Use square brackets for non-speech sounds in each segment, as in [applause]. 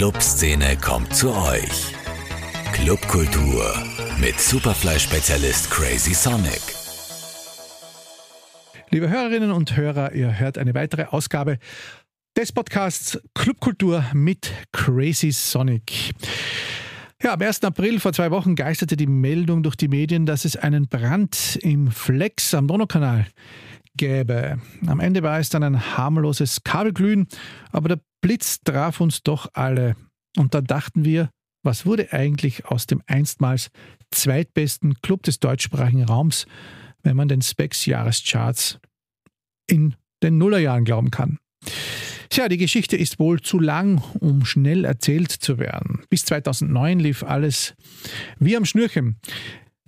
Clubszene kommt zu euch. Clubkultur mit Superfly-Spezialist Crazy Sonic. Liebe Hörerinnen und Hörer, ihr hört eine weitere Ausgabe des Podcasts Clubkultur mit Crazy Sonic. Ja, am 1. April vor zwei Wochen geisterte die Meldung durch die Medien, dass es einen Brand im Flex am Donaukanal gäbe. Am Ende war es dann ein harmloses Kabelglühen, aber der Blitz traf uns doch alle. Und da dachten wir, was wurde eigentlich aus dem einstmals zweitbesten Club des deutschsprachigen Raums, wenn man den Specs Jahrescharts in den Nullerjahren glauben kann? Tja, die Geschichte ist wohl zu lang, um schnell erzählt zu werden. Bis 2009 lief alles wie am Schnürchen.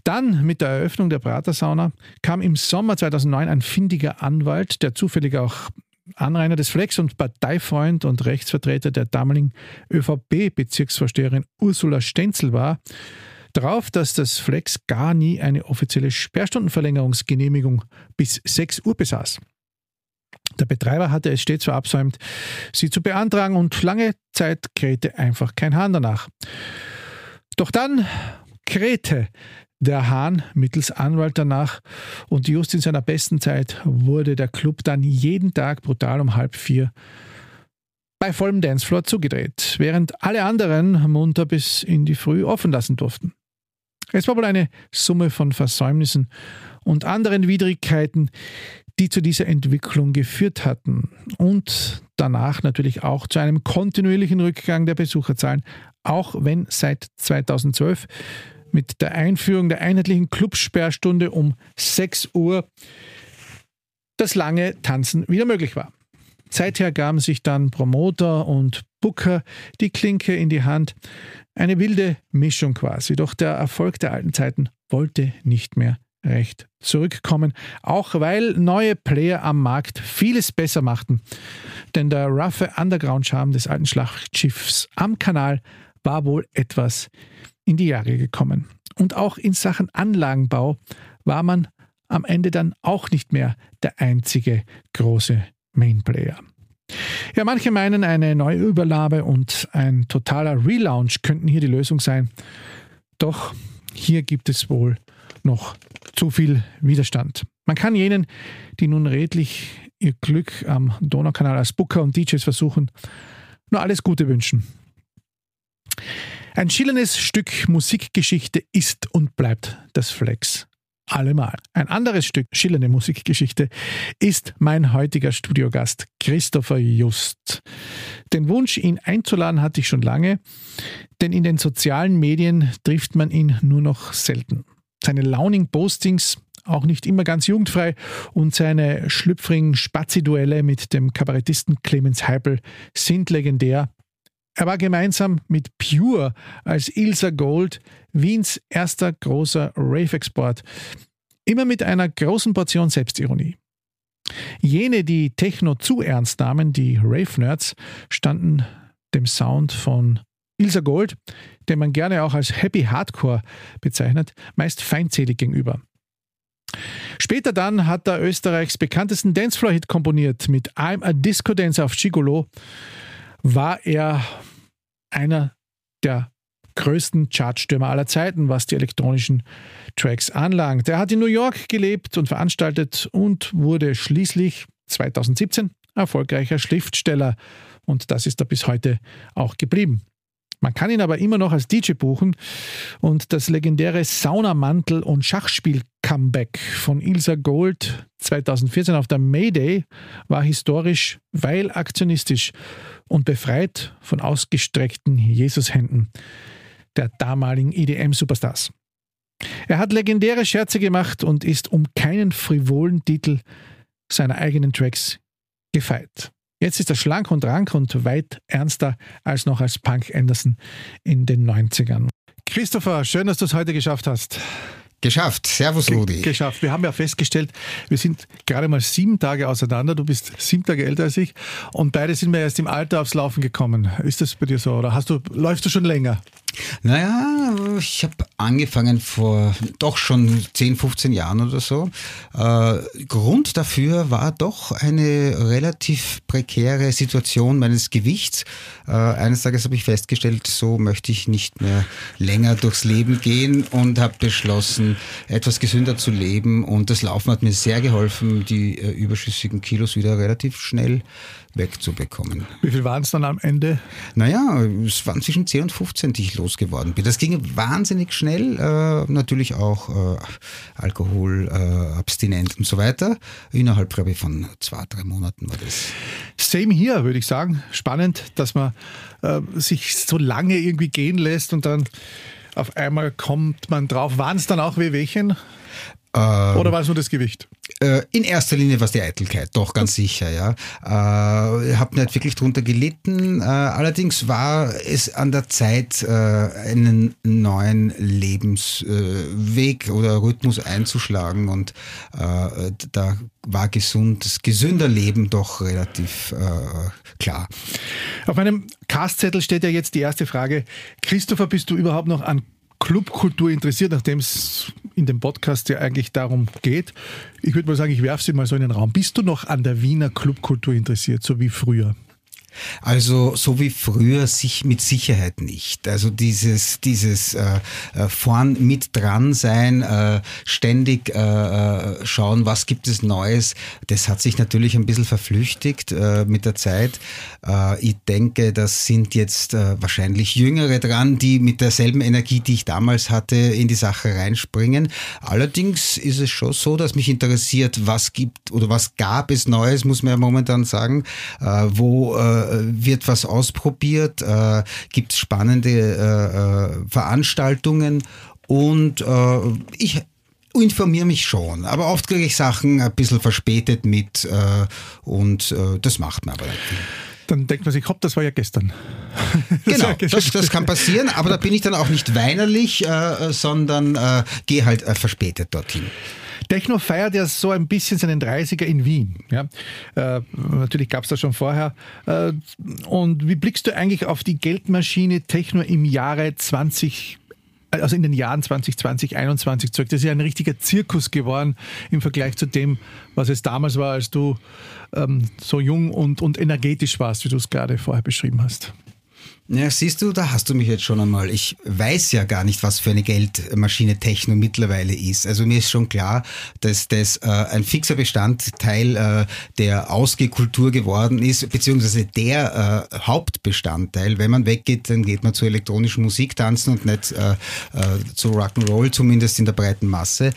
Dann, mit der Eröffnung der Pratersauna, kam im Sommer 2009 ein findiger Anwalt, der zufällig auch Anrainer des Flex und Parteifreund und Rechtsvertreter der damaligen ÖVP-Bezirksvorsteherin Ursula Stenzel war, darauf, dass das Flex gar nie eine offizielle Sperrstundenverlängerungsgenehmigung bis 6 Uhr besaß. Der Betreiber hatte es stets verabsäumt, sie zu beantragen und lange Zeit krähte einfach kein Hahn danach. Doch dann krähte der Hahn mittels Anwalt danach und just in seiner besten Zeit wurde der Club dann jeden Tag brutal um halb vier bei vollem Dancefloor zugedreht, während alle anderen munter bis in die Früh offen lassen durften. Es war wohl eine Summe von Versäumnissen und anderen Widrigkeiten, die zu dieser Entwicklung geführt hatten und danach natürlich auch zu einem kontinuierlichen Rückgang der Besucherzahlen, auch wenn seit 2012 mit der Einführung der einheitlichen Clubsperrstunde um 6 Uhr das lange Tanzen wieder möglich war. Seither gaben sich dann Promoter und Booker die Klinke in die Hand. Eine wilde Mischung quasi. Doch der Erfolg der alten Zeiten wollte nicht mehr recht zurückkommen, auch weil neue Player am Markt vieles besser machten. Denn der roughe Underground-Charme des alten Schlachtschiffs am Kanal war wohl etwas in die Jahre gekommen. Und auch in Sachen Anlagenbau war man am Ende dann auch nicht mehr der einzige große Mainplayer. Ja, manche meinen, eine Neuüberlage und ein totaler Relaunch könnten hier die Lösung sein. Doch hier gibt es wohl noch zu viel Widerstand. Man kann jenen, die nun redlich ihr Glück am Donaukanal als Booker und DJs versuchen, nur alles Gute wünschen. Ein schillerndes Stück Musikgeschichte ist und bleibt das Flex. Allemal. Ein anderes Stück schillernde Musikgeschichte ist mein heutiger Studiogast Christopher Just. Den Wunsch, ihn einzuladen, hatte ich schon lange, denn in den sozialen Medien trifft man ihn nur noch selten. Seine launing Postings auch nicht immer ganz jugendfrei und seine schlüpfrigen Spazi-Duelle mit dem Kabarettisten Clemens Heipel sind legendär er war gemeinsam mit Pure als Ilsa Gold Wiens erster großer Rave-Export. Immer mit einer großen Portion Selbstironie. Jene, die Techno zu ernst nahmen, die Rave-Nerds, standen dem Sound von Ilsa Gold, den man gerne auch als Happy Hardcore bezeichnet, meist feindselig gegenüber. Später dann hat er Österreichs bekanntesten Dancefloor-Hit komponiert mit I'm a Disco Dancer auf Gigolo war er einer der größten Chartstürmer aller Zeiten, was die elektronischen Tracks anlangt. Er hat in New York gelebt und veranstaltet und wurde schließlich 2017 erfolgreicher Schriftsteller und das ist er bis heute auch geblieben. Man kann ihn aber immer noch als DJ buchen und das legendäre Saunamantel- und Schachspiel-Comeback von Ilsa Gold 2014 auf der Mayday war historisch, weil aktionistisch und befreit von ausgestreckten Jesushänden der damaligen EDM-Superstars. Er hat legendäre Scherze gemacht und ist um keinen frivolen Titel seiner eigenen Tracks gefeit. Jetzt ist er schlank und rank und weit ernster als noch als Punk Anderson in den 90ern. Christopher, schön, dass du es heute geschafft hast. Geschafft. Servus, Rudi. Ge geschafft. Wir haben ja festgestellt, wir sind gerade mal sieben Tage auseinander. Du bist sieben Tage älter als ich. Und beide sind wir erst im Alter aufs Laufen gekommen. Ist das bei dir so? Oder hast du, läufst du schon länger? Naja, ich habe angefangen vor doch schon 10, 15 Jahren oder so. Äh, Grund dafür war doch eine relativ prekäre Situation meines Gewichts. Äh, eines Tages habe ich festgestellt, so möchte ich nicht mehr länger durchs Leben gehen und habe beschlossen, etwas gesünder zu leben. Und das Laufen hat mir sehr geholfen, die äh, überschüssigen Kilos wieder relativ schnell wegzubekommen. Wie viel waren es dann am Ende? Naja, es waren zwischen 10 und 15, die ich losgeworden bin. Das ging wahnsinnig schnell, äh, natürlich auch äh, Alkohol, äh, abstinent und so weiter. Innerhalb, glaube ich, von zwei, drei Monaten war das. Same hier, würde ich sagen. Spannend, dass man äh, sich so lange irgendwie gehen lässt und dann auf einmal kommt man drauf. Waren es dann auch Wehwehchen? Ähm, Oder war es nur das Gewicht? Äh, in erster Linie war es die Eitelkeit, doch ganz sicher, ja. Äh, habe nicht wirklich drunter gelitten. Äh, allerdings war es an der Zeit, äh, einen neuen Lebensweg oder Rhythmus einzuschlagen und äh, da war gesund, gesünder Leben doch relativ äh, klar. Auf meinem Castzettel steht ja jetzt die erste Frage. Christopher, bist du überhaupt noch an Clubkultur interessiert, nachdem es in dem Podcast ja eigentlich darum geht. Ich würde mal sagen, ich werfe sie mal so in den Raum. Bist du noch an der Wiener Clubkultur interessiert, so wie früher? Also so wie früher sich mit Sicherheit nicht. Also dieses dieses äh, äh, vorn mit dran sein, äh, ständig äh, äh, schauen, was gibt es Neues, das hat sich natürlich ein bisschen verflüchtigt äh, mit der Zeit. Äh, ich denke, das sind jetzt äh, wahrscheinlich Jüngere dran, die mit derselben Energie, die ich damals hatte, in die Sache reinspringen. Allerdings ist es schon so, dass mich interessiert, was gibt oder was gab es Neues, muss man ja momentan sagen, äh, wo äh, wird was ausprobiert, äh, gibt es spannende äh, äh, Veranstaltungen und äh, ich informiere mich schon, aber oft kriege ich Sachen ein bisschen verspätet mit äh, und äh, das macht man aber nicht viel dann denkt man sich, hopp, das war ja gestern. [laughs] Genau, das, das, kann passieren, aber da bin ich dann auch nicht weinerlich, äh, sondern äh, gehe halt äh, verspätet dorthin. Techno feiert ja so ein bisschen seinen 30er in Wien. Ja? Äh, natürlich gab es das schon vorher. Äh, und wie blickst du eigentlich auf die Geldmaschine Techno im Jahre 20 also in den Jahren 2020, 2021 zurück. Das ist ja ein richtiger Zirkus geworden im Vergleich zu dem, was es damals war, als du ähm, so jung und, und energetisch warst, wie du es gerade vorher beschrieben hast. Ja, siehst du, da hast du mich jetzt schon einmal. Ich weiß ja gar nicht, was für eine Geldmaschine Techno mittlerweile ist. Also mir ist schon klar, dass das äh, ein fixer Bestandteil äh, der Ausgehkultur geworden ist, beziehungsweise der äh, Hauptbestandteil. Wenn man weggeht, dann geht man zur elektronischen Musik tanzen und nicht äh, äh, zu Rock'n'Roll, zumindest in der breiten Masse.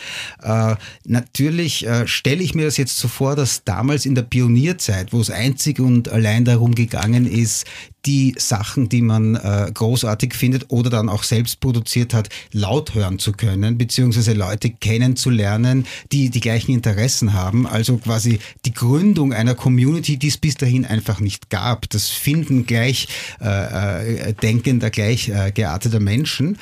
Äh, natürlich äh, stelle ich mir das jetzt so vor, dass damals in der Pionierzeit, wo es einzig und allein darum gegangen ist, die Sachen, die man äh, großartig findet oder dann auch selbst produziert hat, laut hören zu können, beziehungsweise Leute kennenzulernen, die die gleichen Interessen haben. Also quasi die Gründung einer Community, die es bis dahin einfach nicht gab. Das Finden gleich äh, äh, denkender, gleich äh, gearteter Menschen.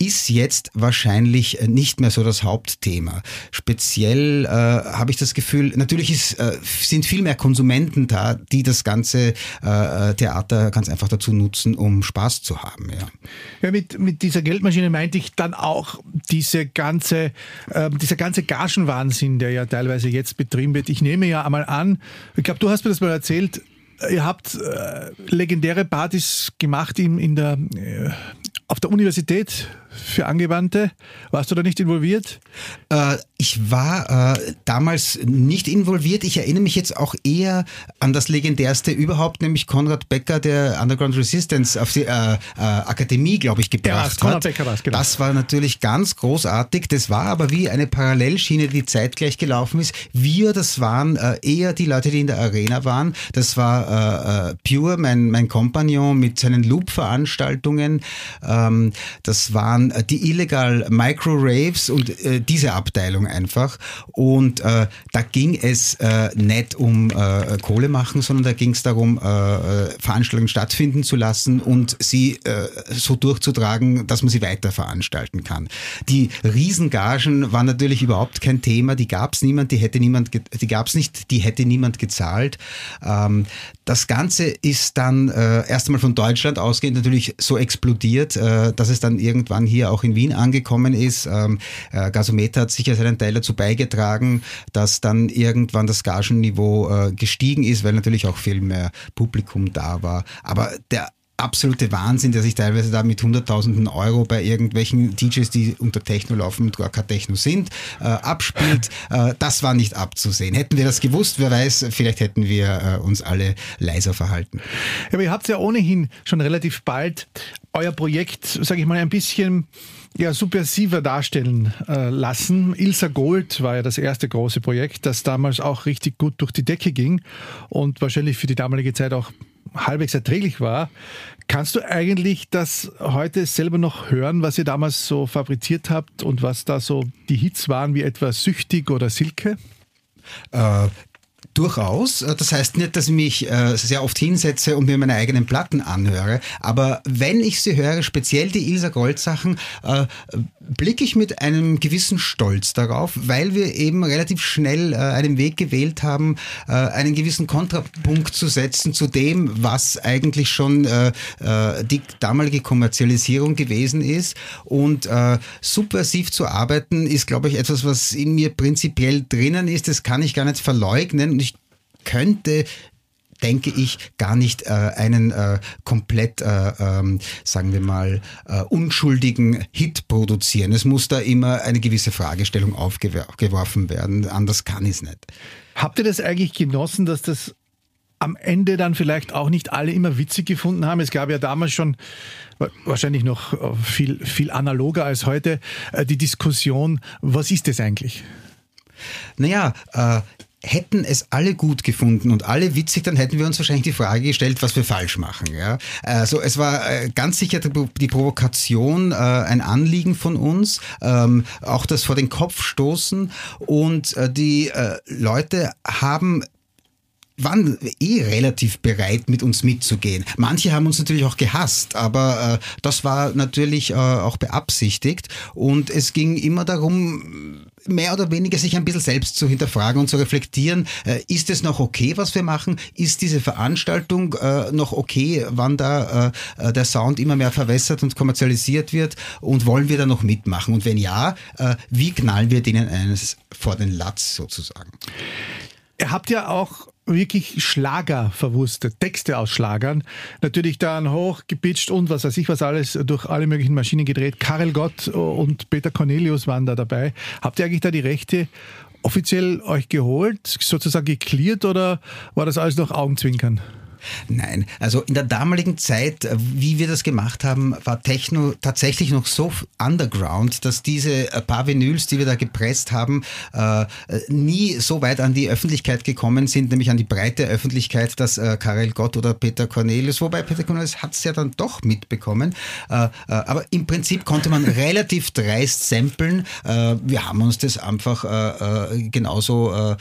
Ist jetzt wahrscheinlich äh, nicht mehr so das Hauptthema. Speziell äh, habe ich das Gefühl, natürlich ist, äh, sind viel mehr Konsumenten da, die das ganze äh, äh, Theater ganz einfach dazu nutzen, um Spaß zu haben. Ja, ja mit, mit dieser Geldmaschine meinte ich dann auch diese ganze, äh, dieser ganze Gagenwahnsinn, der ja teilweise jetzt betrieben wird. Ich nehme ja einmal an, ich glaube, du hast mir das mal erzählt, Ihr habt äh, legendäre Partys gemacht in, in der, auf der Universität für Angewandte. Warst du da nicht involviert? Äh, ich war äh, damals nicht involviert. Ich erinnere mich jetzt auch eher an das legendärste überhaupt, nämlich Konrad Becker, der Underground Resistance auf die äh, äh Akademie, glaube ich, gebracht ja, hat. Becker war's, genau. Das war natürlich ganz großartig. Das war aber wie eine Parallelschiene, die zeitgleich gelaufen ist. Wir, das waren äh, eher die Leute, die in der Arena waren. Das war äh, Pure, mein, mein Kompagnon mit seinen Loop-Veranstaltungen. Ähm, das waren dann äh, die illegal Micro-Raves und äh, diese Abteilung einfach. Und äh, da ging es äh, nicht um äh, Kohle machen, sondern da ging es darum, Veranstaltungen stattfinden zu lassen und sie so durchzutragen, dass man sie weiter veranstalten kann. Die Riesengagen waren natürlich überhaupt kein Thema, die gab es niemand, die hätte niemand, die gab es nicht, die hätte niemand gezahlt. Ähm, das Ganze ist dann erst einmal von Deutschland ausgehend natürlich so explodiert, dass es dann irgendwann hier auch in Wien angekommen ist. Ähm, äh, Gasometer hat sicher seinen Teil dazu beigetragen, dass dann irgendwann das Gagenniveau äh, gestiegen ist, weil natürlich auch viel mehr Publikum da war. Aber der absolute Wahnsinn, der sich teilweise da mit Hunderttausenden Euro bei irgendwelchen DJs, die unter Techno laufen und gar kein Techno sind, äh, abspielt. [laughs] Äh, das war nicht abzusehen. Hätten wir das gewusst, wer weiß, vielleicht hätten wir äh, uns alle leiser verhalten. Ja, aber ihr habt ja ohnehin schon relativ bald euer Projekt, sage ich mal, ein bisschen ja, subversiver darstellen äh, lassen. Ilsa Gold war ja das erste große Projekt, das damals auch richtig gut durch die Decke ging und wahrscheinlich für die damalige Zeit auch halbwegs erträglich war. Kannst du eigentlich das heute selber noch hören, was ihr damals so fabriziert habt und was da so die Hits waren, wie etwa Süchtig oder Silke? Äh, Durchaus. Das heißt nicht, dass ich mich äh, sehr oft hinsetze und mir meine eigenen Platten anhöre, aber wenn ich sie höre, speziell die Ilsa Gold Sachen, äh, blicke ich mit einem gewissen Stolz darauf, weil wir eben relativ schnell äh, einen Weg gewählt haben, äh, einen gewissen Kontrapunkt zu setzen zu dem, was eigentlich schon äh, äh, die damalige Kommerzialisierung gewesen ist. Und äh, subversiv zu arbeiten ist, glaube ich, etwas, was in mir prinzipiell drinnen ist. Das kann ich gar nicht verleugnen. Könnte denke ich, gar nicht äh, einen äh, komplett, äh, ähm, sagen wir mal, äh, unschuldigen Hit produzieren. Es muss da immer eine gewisse Fragestellung aufgeworfen werden. Anders kann ich es nicht. Habt ihr das eigentlich genossen, dass das am Ende dann vielleicht auch nicht alle immer witzig gefunden haben. Es gab ja damals schon wahrscheinlich noch äh, viel, viel analoger als heute äh, die Diskussion, was ist das eigentlich? Naja, äh, hätten es alle gut gefunden und alle witzig, dann hätten wir uns wahrscheinlich die Frage gestellt, was wir falsch machen. Ja? Also es war äh, ganz sicher die Provokation äh, ein Anliegen von uns, ähm, auch das vor den Kopf stoßen und äh, die Leute haben waren eh relativ bereit, mit uns mitzugehen. Manche haben uns natürlich auch gehasst, aber äh, das war natürlich äh, auch beabsichtigt. Und es ging immer darum, mehr oder weniger sich ein bisschen selbst zu hinterfragen und zu reflektieren, äh, ist es noch okay, was wir machen? Ist diese Veranstaltung äh, noch okay, wann da äh, der Sound immer mehr verwässert und kommerzialisiert wird? Und wollen wir da noch mitmachen? Und wenn ja, äh, wie knallen wir denen eines vor den Latz sozusagen? Ihr habt ja auch wirklich Schlager verwurstet, Texte aus Schlagern. Natürlich dann hochgepitcht und was weiß ich was alles durch alle möglichen Maschinen gedreht. Karel Gott und Peter Cornelius waren da dabei. Habt ihr eigentlich da die Rechte offiziell euch geholt, sozusagen geklärt oder war das alles noch Augenzwinkern? Nein, also in der damaligen Zeit, äh, wie wir das gemacht haben, war Techno tatsächlich noch so underground, dass diese äh, paar Vinyls, die wir da gepresst haben, äh, nie so weit an die Öffentlichkeit gekommen sind, nämlich an die breite Öffentlichkeit, dass Karel Gott oder Peter Cornelius, wobei Peter Cornelius hat es ja dann doch mitbekommen, aber im Prinzip konnte man [laughs] relativ dreist samplen. wir haben uns das einfach genauso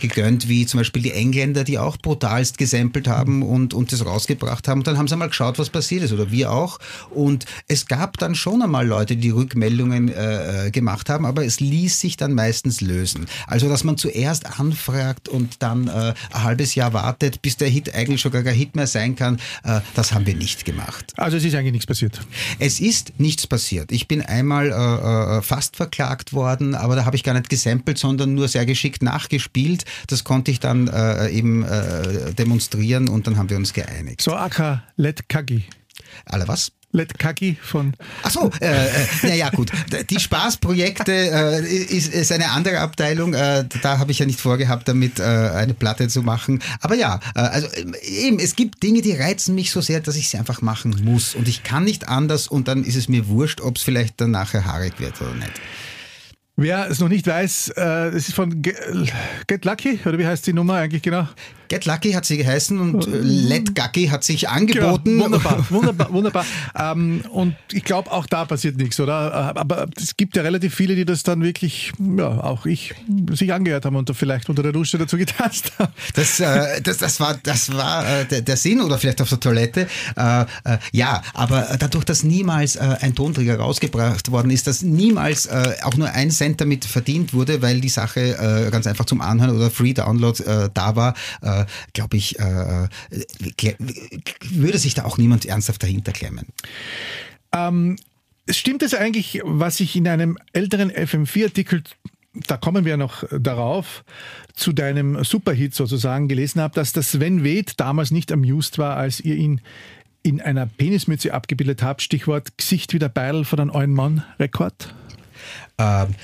gegönnt wie zum Beispiel die Engländer, die auch brutalst gesampelt haben haben und, und das rausgebracht haben. Und dann haben sie mal geschaut, was passiert ist oder wir auch. Und es gab dann schon einmal Leute, die Rückmeldungen äh, gemacht haben, aber es ließ sich dann meistens lösen. Also, dass man zuerst anfragt und dann äh, ein halbes Jahr wartet, bis der Hit eigentlich schon gar kein Hit mehr sein kann, äh, das haben wir nicht gemacht. Also es ist eigentlich nichts passiert? Es ist nichts passiert. Ich bin einmal äh, äh fast verklagt worden, aber da habe ich gar nicht gesampelt, sondern nur sehr geschickt nachgespielt. Das konnte ich dann äh, eben äh, demonstrieren und dann haben wir uns geeinigt. So Aka Let Kagi. Alle was? Let Kaki von. Ach so, äh, äh, naja, gut. Die Spaßprojekte äh, ist, ist eine andere Abteilung. Äh, da habe ich ja nicht vorgehabt, damit äh, eine Platte zu machen. Aber ja, äh, also äh, eben, es gibt Dinge, die reizen mich so sehr, dass ich sie einfach machen muss. Und ich kann nicht anders und dann ist es mir wurscht, ob es vielleicht dann nachher haarig wird oder nicht. Wer es noch nicht weiß, äh, es ist von Get Lucky, oder wie heißt die Nummer eigentlich genau? Get Lucky hat sie geheißen und äh, Let Gucky hat sich angeboten. Genau, wunderbar, [laughs] wunderbar, wunderbar. Ähm, und ich glaube, auch da passiert nichts, oder? Aber es gibt ja relativ viele, die das dann wirklich, ja, auch ich, sich angehört haben und vielleicht unter der Dusche dazu getanzt haben. Das, äh, das, das war, das war äh, der, der, Sinn oder vielleicht auf der Toilette. Äh, äh, ja, aber dadurch, dass niemals äh, ein Tonträger rausgebracht worden ist, dass niemals auch nur ein Cent damit verdient wurde, weil die Sache ganz einfach zum Anhören oder Free Download da war, glaube ich, äh, äh würde sich da auch niemand ernsthaft dahinter klemmen. Ähm, stimmt es eigentlich, was ich in einem älteren FM4-Artikel da kommen wir noch darauf, zu deinem Superhit sozusagen gelesen habe, dass das Sven Weth damals nicht amused war, als ihr ihn in einer Penismütze abgebildet habt. Stichwort Gesicht wie der Beil von einem neuen Mann-Rekord? Ähm,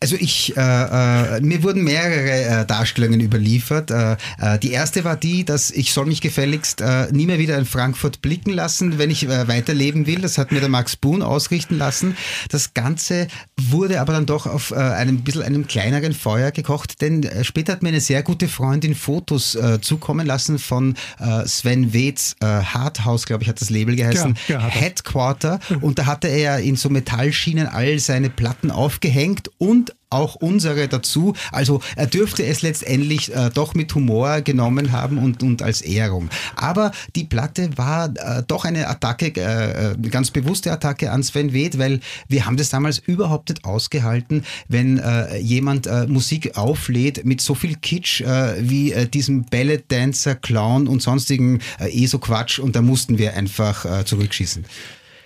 also ich, äh, äh, mir wurden mehrere äh, Darstellungen überliefert. Äh, äh, die erste war die, dass ich soll mich gefälligst äh, nie mehr wieder in Frankfurt blicken lassen, wenn ich äh, weiterleben will. Das hat mir der Max Boon ausrichten lassen. Das Ganze wurde aber dann doch auf äh, einem bisschen einem kleineren Feuer gekocht, denn äh, später hat mir eine sehr gute Freundin Fotos äh, zukommen lassen von äh, Sven Weths äh, Hardhouse, glaube ich, hat das Label geheißen, ja, ja, Headquarter. Und da hatte er in so Metallschienen all seine Platten aufgehängt und auch unsere dazu. Also er dürfte es letztendlich äh, doch mit Humor genommen haben und, und als Ehrung. Aber die Platte war äh, doch eine Attacke, äh, eine ganz bewusste Attacke an Sven Weth, weil wir haben das damals überhaupt nicht ausgehalten, wenn äh, jemand äh, Musik auflädt mit so viel Kitsch äh, wie äh, diesem Ballet Dancer, Clown und sonstigen äh, eh so Quatsch und da mussten wir einfach äh, zurückschießen.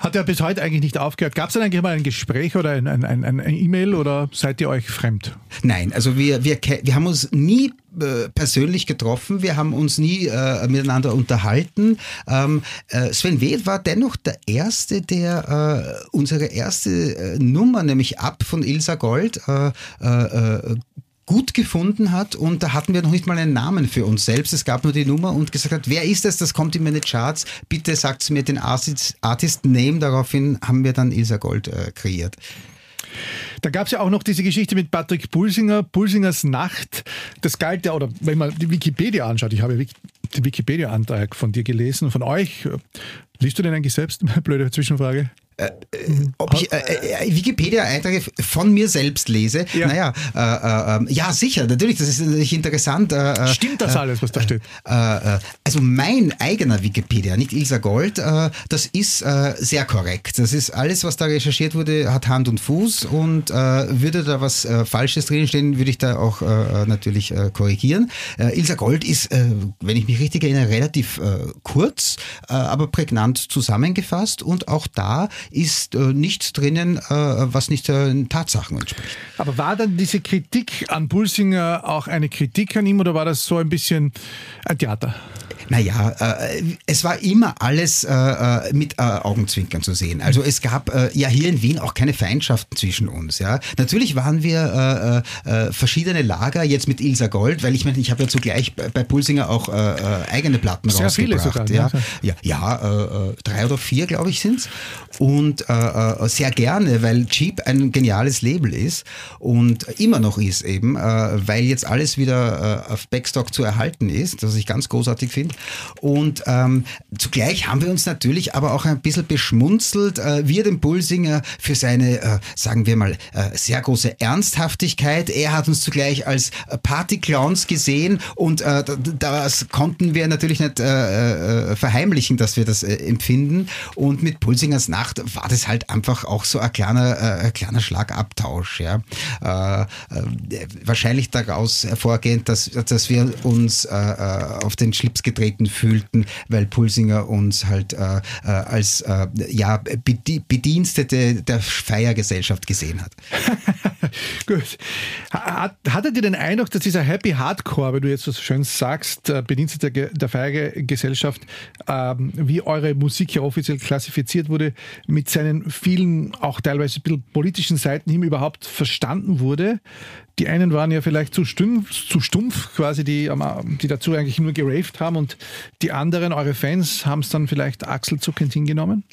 Hat er bis heute eigentlich nicht aufgehört. Gab es denn eigentlich mal ein Gespräch oder ein, ein, ein, ein E-Mail oder seid ihr euch fremd? Nein, also wir, wir, wir haben uns nie äh, persönlich getroffen, wir haben uns nie äh, miteinander unterhalten. Ähm, äh, Sven Weth war dennoch der Erste, der äh, unsere erste äh, Nummer, nämlich Ab von Ilsa Gold, äh, gut gefunden hat und da hatten wir noch nicht mal einen Namen für uns selbst. Es gab nur die Nummer und gesagt hat, wer ist das? Das kommt in meine Charts. Bitte sagt mir den Artist, Name. Daraufhin haben wir dann Ilsa Gold äh, kreiert. Da gab es ja auch noch diese Geschichte mit Patrick Pulsinger, Pulsingers Nacht. Das galt ja, oder wenn man die Wikipedia anschaut, ich habe den Wikipedia-Antrag von dir gelesen, von euch. Liest du den eigentlich selbst? [laughs] Blöde Zwischenfrage. Äh, äh, ob ich äh, äh, Wikipedia-Einträge von mir selbst lese. Ja. Naja, äh, ähm, ja, sicher, natürlich, das ist natürlich interessant. Stimmt das alles, was da steht? also mein eigener Wikipedia, nicht Ilsa Gold, das ist sehr korrekt. Das ist alles, was da recherchiert wurde, hat Hand und Fuß und würde da was Falsches drinstehen, würde ich da auch natürlich korrigieren. Ilsa Gold ist, wenn ich mich richtig erinnere, relativ kurz, aber prägnant zusammengefasst und auch da ist äh, nichts drinnen, äh, was nicht den Tatsachen entspricht. Aber war dann diese Kritik an Pulsinger auch eine Kritik an ihm oder war das so ein bisschen ein Theater? Naja, äh, es war immer alles äh, äh, mit äh, Augenzwinkern zu sehen. Also es gab äh, ja hier in Wien auch keine Feindschaften zwischen uns. Ja, Natürlich waren wir äh, äh, verschiedene Lager, jetzt mit Ilsa Gold, weil ich meine, ich habe ja zugleich bei, Pulsinger auch äh, äh eigene Platten Sehr rausgebracht. Viele sogar, ja, ja, ja äh, äh, drei oder vier, glaube ich, sind's Und äh, äh, sehr gerne, weil Cheap ein geniales Label ist und immer noch ist eben, äh, weil jetzt alles wieder äh, auf Backstock zu erhalten ist, was ich ganz großartig finde. Und ähm, zugleich haben wir uns natürlich aber auch ein bisschen beschmunzelt, äh, wir den Pulsinger für seine, äh, sagen wir mal, äh, sehr große Ernsthaftigkeit. Er hat uns zugleich als Partyclowns gesehen und das konnten wir natürlich nicht verheimlichen, dass wir das empfinden. Und mit Pulsingers Nacht war das halt einfach auch so ein kleiner, äh, ein kleiner Schlagabtausch. Ja? Äh, äh, wahrscheinlich daraus hervorgehend, dass, dass wir uns äh, äh auf den Schlips gedreht vertreten fühlten, weil Pulsinger uns halt äh, als ja, Bedienstete der Feiergesellschaft gesehen hat. [laughs] Gut. Hattet ihr den Eindruck, dass dieser Happy Hardcore, wie du jetzt so schön sagst, äh, Bedienstete der Feiergesellschaft, ähm, wie eure Musik ja offiziell klassifiziert wurde, mit seinen vielen, auch teilweise ein bisschen politischen Seiten hin überhaupt verstanden wurde? Die einen waren ja vielleicht zu stumpf, zu stumpf quasi, die, die dazu eigentlich nur geraved haben und die anderen, eure Fans, haben es dann vielleicht achselzuckend hingenommen?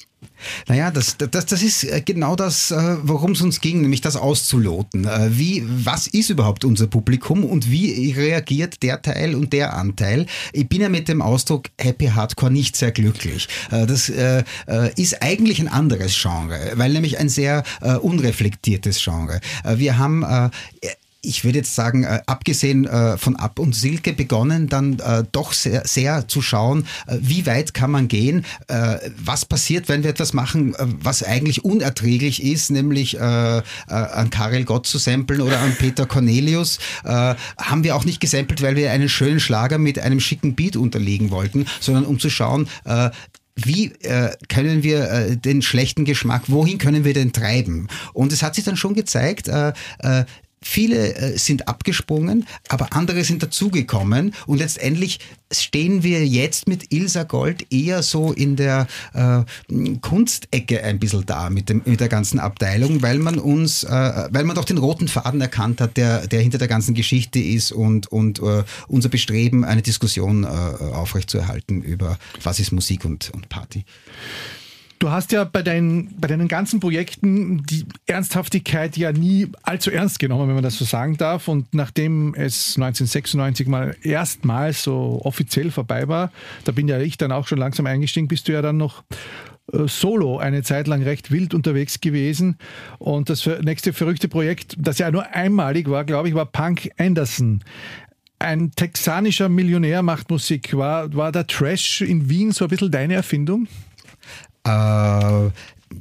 Naja, das, das, das ist äh, genau das, äh, worum es uns ging, nämlich das auszuloten. Äh, wie, was ist überhaupt unser Publikum und wie reagiert der Teil und der Anteil? Ich bin ja mit dem Ausdruck Happy Hardcore nicht sehr glücklich. Das ist eigentlich ein anderes Genre, weil nämlich ein sehr unreflektiertes Genre. Wir haben ich würde jetzt sagen, äh, abgesehen äh, von Ab und Silke begonnen, dann äh, doch sehr, sehr zu schauen, äh, wie weit kann man gehen, äh, was passiert, wenn wir etwas machen, äh, was eigentlich unerträglich ist, nämlich an Karel Gott zu samplen oder an Peter Cornelius. haben wir auch nicht gesampelt, weil wir einen schönen Schlager mit einem schicken Beat unterlegen wollten, sondern um zu schauen, wie äh, können wir äh, den schlechten Geschmack, wohin können wir den treiben? Und es hat sich dann schon gezeigt, äh, Viele äh, sind abgesprungen, aber andere sind dazugekommen und letztendlich stehen wir jetzt mit Ilsa Gold eher so in der äh, Kunstecke ein bisschen da mit, dem, mit der ganzen Abteilung, weil man uns, äh, weil man doch den roten Faden erkannt hat, der, der hinter der ganzen Geschichte ist und, und äh, unser Bestreben, eine Diskussion äh, aufrechtzuerhalten über was ist Musik und, und Party. Du hast ja bei deinen, bei deinen ganzen Projekten die Ernsthaftigkeit ja nie allzu ernst genommen, wenn man das so sagen darf. Und nachdem es 1996 mal erstmals so offiziell vorbei war, da bin ja ich dann auch schon langsam eingestiegen, bist du ja dann noch äh, solo eine Zeit lang recht wild unterwegs gewesen. Und das nächste verrückte Projekt, das ja nur einmalig war, glaube ich, war Punk Anderson. Ein texanischer Millionär macht Musik. War, war der Trash in Wien so ein bisschen deine Erfindung? Äh,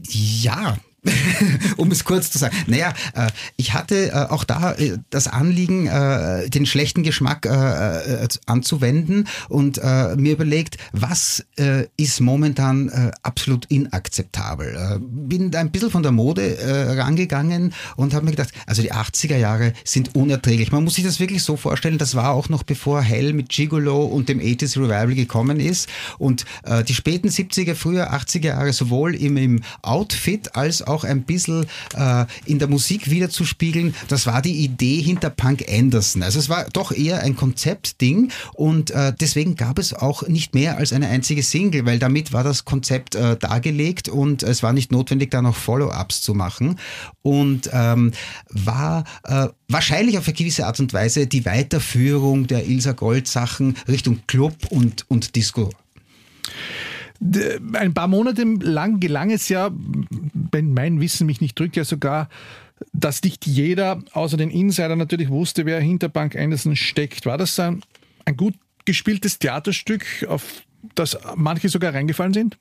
ja, [laughs] um es kurz zu sagen. Naja, äh, ich hatte äh, auch da äh, das Anliegen, den schlechten Geschmack anzuwenden und mir überlegt, was ist momentan absolut inakzeptabel. Bin da ein bisschen von der Mode rangegangen und habe mir gedacht, also die 80er Jahre sind unerträglich. Man muss sich das wirklich so vorstellen, das war auch noch bevor Hell mit Gigolo und dem 80s Revival gekommen ist und die späten 70er, früher 80er Jahre sowohl im, im Outfit als auch ein bisschen äh, in der Musik wiederzuspiegeln. Das war die Idee hinter Punk Anderson. Also es war doch eher ein Konzeptding und äh, deswegen gab es auch nicht mehr als eine einzige Single, weil damit war das Konzept äh, dargelegt und es war nicht notwendig, da noch Follow-ups zu machen und ähm, war äh, wahrscheinlich auf eine gewisse Art und Weise die Weiterführung der Ilsa Gold Sachen Richtung Club und, und Disco. Ein paar Monate lang gelang es ja, wenn mein Wissen mich nicht drückt, ja sogar, dass nicht jeder, außer den Insider natürlich wusste, wer hinter Bank Anderson steckt. War das ein, ein gut gespieltes Theaterstück, auf das manche sogar reingefallen sind?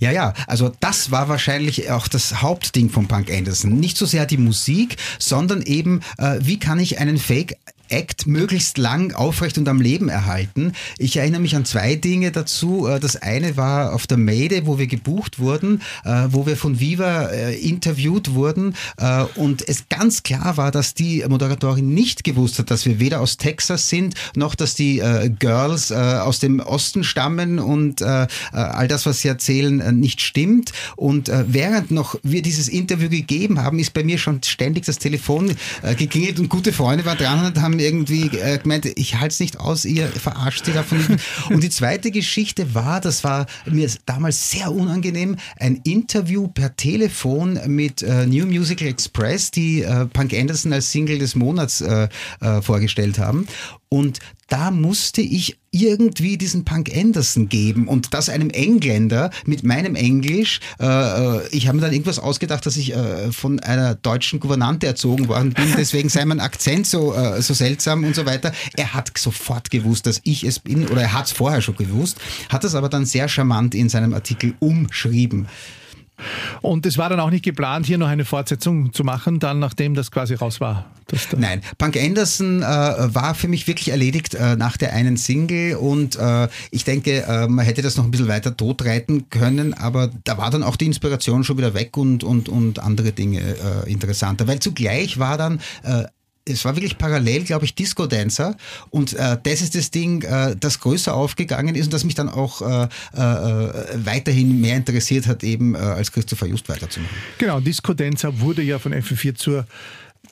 Ja, ja, also das war wahrscheinlich auch das Hauptding von Punk Anderson. Nicht so sehr die Musik, sondern eben, äh, wie kann ich einen Fake Act möglichst lang aufrecht und am Leben erhalten. Ich erinnere mich an zwei Dinge dazu. Äh, das eine war auf der Made, wo wir gebucht wurden, äh, wo wir von Viva äh, interviewt wurden und es ganz klar war, dass die Moderatorin nicht gewusst hat, dass wir weder aus Texas sind, noch dass die Girls aus dem Osten stammen und all das, was sie erzählen, nicht stimmt. Und während noch wir dieses Interview gegeben haben, ist bei mir schon ständig das Telefon geklingelt und gute Freunde waren dran und haben irgendwie äh, gemeint, ich halte es nicht aus, ihr verarscht sie davon. Und die zweite Geschichte war, das war mir damals sehr unangenehm, ein Interview per Telefon mit äh, New Musical Express, die äh, Punk Anderson als Single des Monats äh, äh, vorgestellt haben. Und da musste ich irgendwie diesen Punk Anderson geben und das einem Engländer mit meinem Englisch. Äh, äh, ich habe mir dann irgendwas ausgedacht, dass ich äh, von einer deutschen Gouvernante erzogen worden bin, [laughs] deswegen sei mein Akzent so, äh, so seltsam und so weiter. Er hat sofort gewusst, dass ich es bin, oder er hat es vorher schon gewusst, hat es aber dann sehr charmant in seinem Artikel umschrieben. Und es war dann auch nicht geplant, hier noch eine Fortsetzung zu machen, dann nachdem das quasi raus war. Nein, Punk Anderson äh, war für mich wirklich erledigt äh, nach der einen Single und äh, ich denke, äh, man hätte das noch ein bisschen weiter totreiten können, aber da war dann auch die Inspiration schon wieder weg und, und, und andere Dinge äh, interessanter, weil zugleich war dann äh, es war wirklich parallel, glaube ich, Disco Dancer und äh, das ist das Ding, äh, das größer aufgegangen ist und das mich dann auch äh, äh weiterhin mehr interessiert hat, eben äh, als Christopher Just weiterzumachen. Genau, Disco Dancer wurde ja von FM4 zur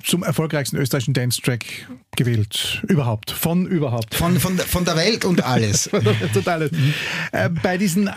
zum erfolgreichsten österreichischen Dance-Track gewählt. Überhaupt. Von überhaupt. Von, von, von der Welt und alles. [laughs] Total. Äh, bei diesen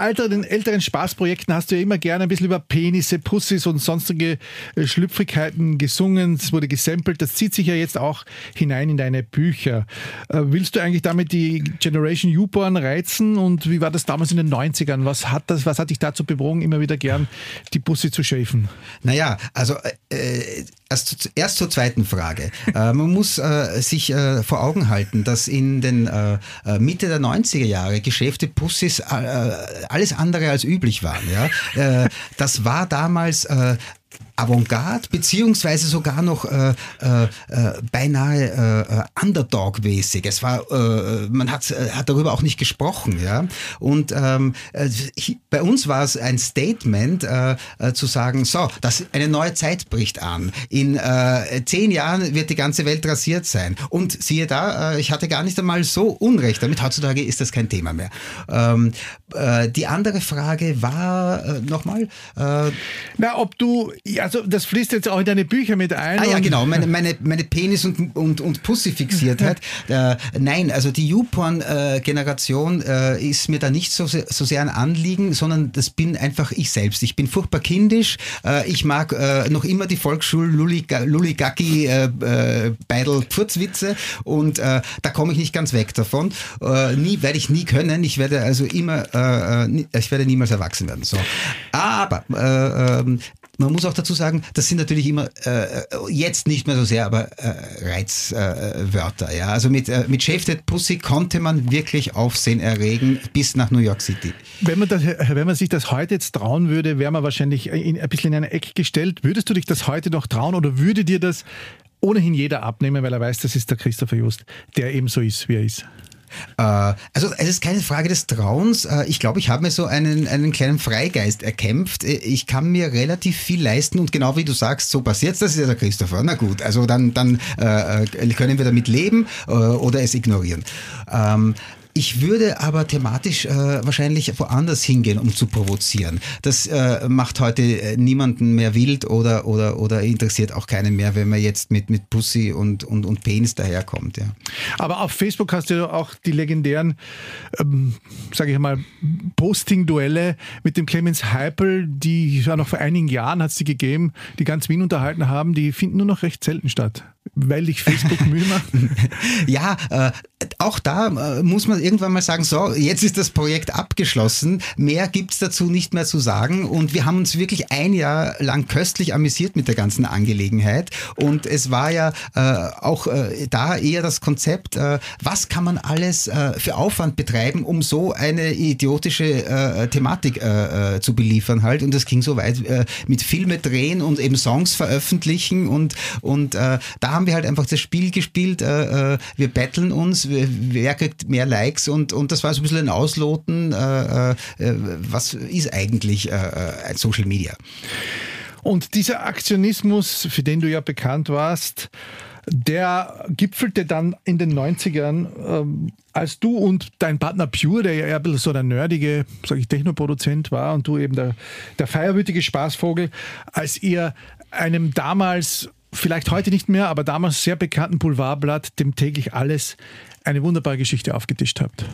älteren, älteren Spaßprojekten hast du ja immer gerne ein bisschen über Penisse, Pussys und sonstige äh, Schlüpfrigkeiten gesungen. Es wurde gesampelt. Das zieht sich ja jetzt auch hinein in deine Bücher. Äh, willst du eigentlich damit die Generation U-Born reizen? Und wie war das damals in den 90ern? Was hat, das, was hat dich dazu bewogen, immer wieder gern die Pussy zu schäfen? Naja, also äh, erst, erst zur zweiten Frage. äh, man muss äh, sich äh, vor Augen halten, dass in den äh, äh Mitte der 90er Jahre geschäfte Pussys äh, alles andere als üblich waren. Ja? Äh, das war damals äh, Avantgarde, beziehungsweise sogar noch äh, äh, äh beinahe äh, Underdog-mäßig. Es war, äh, man hat, äh, hat darüber auch nicht gesprochen, ja. Und ähm, äh, bei uns war es ein Statement, zu sagen, so, dass eine neue Zeit bricht an. In zehn Jahren wird die ganze Welt rasiert sein. Und siehe da, ich hatte gar nicht einmal so Unrecht damit. Heutzutage ist das kein Thema mehr. Ähm, äh, die andere Frage war nochmal. Na, ob du ja, also das fließt jetzt auch in deine Bücher mit ein. Ah ja, genau, meine, meine, meine Penis- und, und, und Pussy-Fixiertheit. [laughs] äh, nein, also die YouPorn-Generation äh, ist mir da nicht so, so sehr ein Anliegen, sondern das bin einfach ich selbst. Ich bin furchtbar kindisch. Äh, ich mag äh, noch immer die Volksschul-Luligacki äh, äh, Beidel Pfurzwitze und äh, da komme ich nicht ganz weg davon. Nie werde ich nie können. Ich werde also immer, ich werde niemals erwachsen werden. So. Aber äh, ähm, man muss auch dazu sagen, das sind natürlich immer äh, jetzt nicht mehr so sehr, aber äh, Reizwörter. Äh, ja? Also mit, äh, mit Shafted Pussy konnte man wirklich Aufsehen erregen bis nach New York City. Wenn man, das, wenn man sich das heute jetzt trauen würde, wäre man wahrscheinlich in, ein bisschen in eine Ecke gestellt. Würdest du dich das heute noch trauen oder würde dir das ohnehin jeder abnehmen, weil er weiß, das ist der Christopher Just, der eben so ist, wie er ist? Äh, also es ist keine Frage des Trauens. Äh, ich glaube, ich habe mir so einen, einen kleinen Freigeist erkämpft. Äh, ich kann mir relativ viel leisten und genau wie du sagst, so passiert das ist ja der Christopher. Na gut, also dann, dann können wir damit leben oder es ignorieren. Ich würde aber thematisch äh, wahrscheinlich woanders hingehen, um zu provozieren. Das äh, macht heute äh, niemanden mehr wild oder, oder, oder interessiert auch keinen mehr, wenn man jetzt mit, mit Pussy und, und, und Penis daherkommt. Ja. Aber auf Facebook hast du auch die legendären, ähm, sage ich mal, Posting-Duelle mit dem Clemens Heipel, die ja noch vor einigen Jahren hat es gegeben, die ganz Wien unterhalten haben, die finden nur noch recht selten statt weil ich Facebook Mühe mache? [laughs] ja, äh, auch da äh, muss man irgendwann mal sagen, so, jetzt ist das Projekt abgeschlossen, mehr gibt's dazu nicht mehr zu sagen. Und wir haben uns wirklich ein Jahr lang köstlich amüsiert mit der ganzen Angelegenheit. Und es war ja äh, auch äh, da eher das Konzept, äh, was kann man alles äh, für Aufwand betreiben, um so eine idiotische Thematik zu beliefern halt. Und das ging so weit mit Filme drehen und eben Songs veröffentlichen. Und, und da haben wir halt einfach das Spiel gespielt, wir battlen uns, wer kriegt mehr Likes und, und das war so ein bisschen ein Ausloten, äh, äh, was ist eigentlich äh, äh Social Media. Und dieser Aktionismus, für den du ja bekannt warst, der gipfelte dann in den 90ern, ähm, als du und dein Partner Pure, der ja eher so der nerdige, sag ich, Technoproduzent war und du eben der, der feierwütige Spaßvogel, als ihr einem damals vielleicht heute nicht mehr, aber damals sehr bekannten Boulevardblatt, dem täglich alles, eine wunderbare Geschichte aufgetischt habt.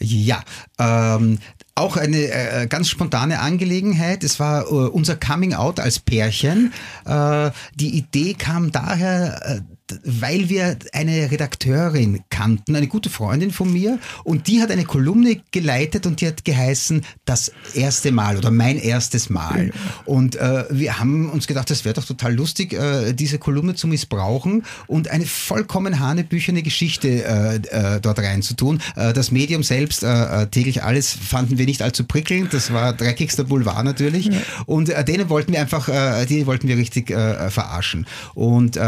Ja, ähm, auch eine äh, ganz spontane Angelegenheit. Es war äh, unser Coming Out als Pärchen. Äh, die Idee kam daher, äh, weil wir eine Redakteurin kannten, eine gute Freundin von mir, und die hat eine Kolumne geleitet und die hat geheißen Das erste Mal oder mein erstes Mal. Und äh, wir haben uns gedacht, das wäre doch total lustig, äh, diese Kolumne zu missbrauchen und eine vollkommen hanebüchene Geschichte äh, äh dort reinzutun. Äh, das Medium selbst, äh, täglich alles, fanden wir nicht allzu prickelnd. Das war dreckigster Boulevard natürlich. Ja. Und denen wollten wir einfach, die wollten wir richtig verarschen. Und